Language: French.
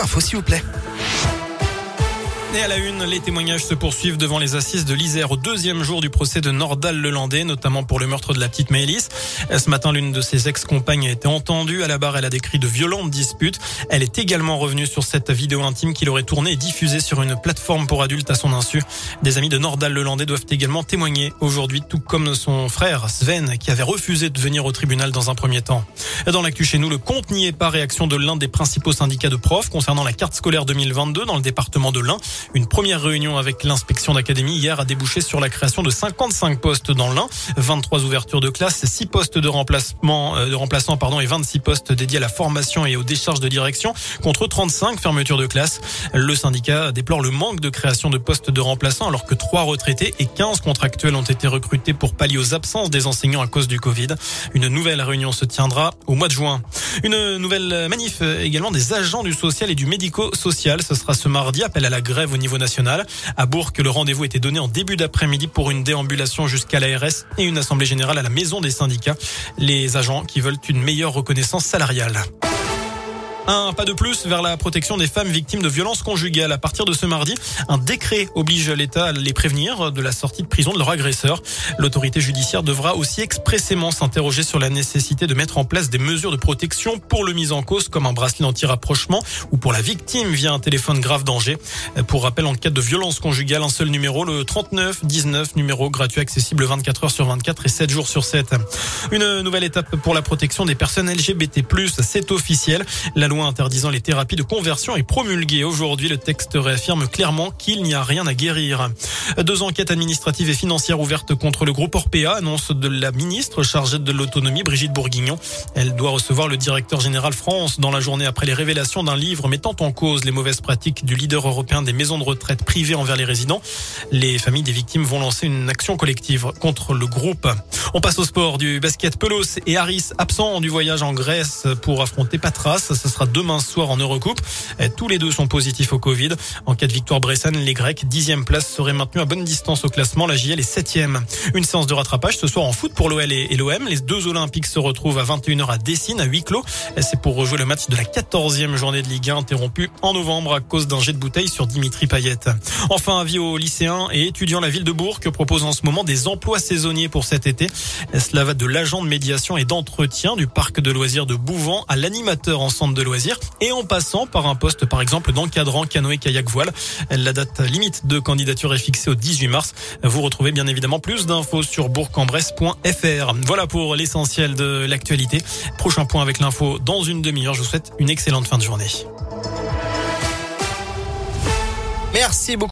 info s'il vous plaît. Et à la une, les témoignages se poursuivent devant les assises de l'Isère au deuxième jour du procès de Nordal Lelandais, notamment pour le meurtre de la petite Maëlys. Ce matin, l'une de ses ex-compagnes a été entendue. À la barre, elle a décrit de violentes disputes. Elle est également revenue sur cette vidéo intime qu'il aurait tournée et diffusée sur une plateforme pour adultes à son insu. Des amis de Nordal Lelandais doivent également témoigner aujourd'hui, tout comme son frère Sven, qui avait refusé de venir au tribunal dans un premier temps. Dans l'actu chez nous, le compte n'y est pas réaction de l'un des principaux syndicats de profs concernant la carte scolaire 2022 dans le département de l'Ain. Une première réunion avec l'inspection d'académie hier a débouché sur la création de 55 postes dans l'Ain, 23 ouvertures de classe, 6 postes de remplacement, euh, de remplaçants pardon, et 26 postes dédiés à la formation et aux décharges de direction contre 35 fermetures de classe. Le syndicat déplore le manque de création de postes de remplaçants alors que 3 retraités et 15 contractuels ont été recrutés pour pallier aux absences des enseignants à cause du Covid. Une nouvelle réunion se tiendra au mois de juin. Une nouvelle manif également des agents du social et du médico-social. Ce sera ce mardi. Appel à la grève au niveau national. À Bourg, le rendez-vous était donné en début d'après-midi pour une déambulation jusqu'à l'ARS et une assemblée générale à la maison des syndicats. Les agents qui veulent une meilleure reconnaissance salariale. Un pas de plus vers la protection des femmes victimes de violences conjugales. À partir de ce mardi, un décret oblige l'État à les prévenir de la sortie de prison de leur agresseur. L'autorité judiciaire devra aussi expressément s'interroger sur la nécessité de mettre en place des mesures de protection pour le mis en cause comme un bracelet anti-rapprochement ou pour la victime via un téléphone grave danger. Pour rappel, en cas de violence conjugale, un seul numéro, le 39 19, numéro gratuit accessible 24 heures sur 24 et 7 jours sur 7. Une nouvelle étape pour la protection des personnes LGBT+, c'est officiel. La loi interdisant les thérapies de conversion est promulguée aujourd'hui. Le texte réaffirme clairement qu'il n'y a rien à guérir. Deux enquêtes administratives et financières ouvertes contre le groupe Orpea, annonce de la ministre chargée de l'autonomie, Brigitte Bourguignon. Elle doit recevoir le directeur général France dans la journée après les révélations d'un livre mettant en cause les mauvaises pratiques du leader européen des maisons de retraite privées envers les résidents. Les familles des victimes vont lancer une action collective contre le groupe. On passe au sport du basket. Pelos et Harris absents du voyage en Grèce pour affronter Patras. Ce sera demain soir en Eurocoupe. Tous les deux sont positifs au Covid. En cas de victoire Bressan, les Grecs, dixième place, seraient maintenus à bonne distance au classement. La JL est septième. Une séance de rattrapage ce soir en foot pour l'OL et l'OM. Les deux Olympiques se retrouvent à 21h à Dessine, à huis clos. C'est pour rejouer le match de la 14e journée de Ligue 1 interrompue en novembre à cause d'un jet de bouteille sur Dimitri Payet. Enfin, avis aux lycéens et étudiants, la ville de Bourg propose en ce moment des emplois saisonniers pour cet été. Cela va de l'agent de médiation et d'entretien du parc de loisirs de Bouvant à l'animateur en centre de et en passant par un poste par exemple d'encadrant canoë kayak voile. La date limite de candidature est fixée au 18 mars. Vous retrouvez bien évidemment plus d'infos sur bourg-en-bresse.fr. Voilà pour l'essentiel de l'actualité. Prochain point avec l'info dans une demi-heure. Je vous souhaite une excellente fin de journée. Merci beaucoup.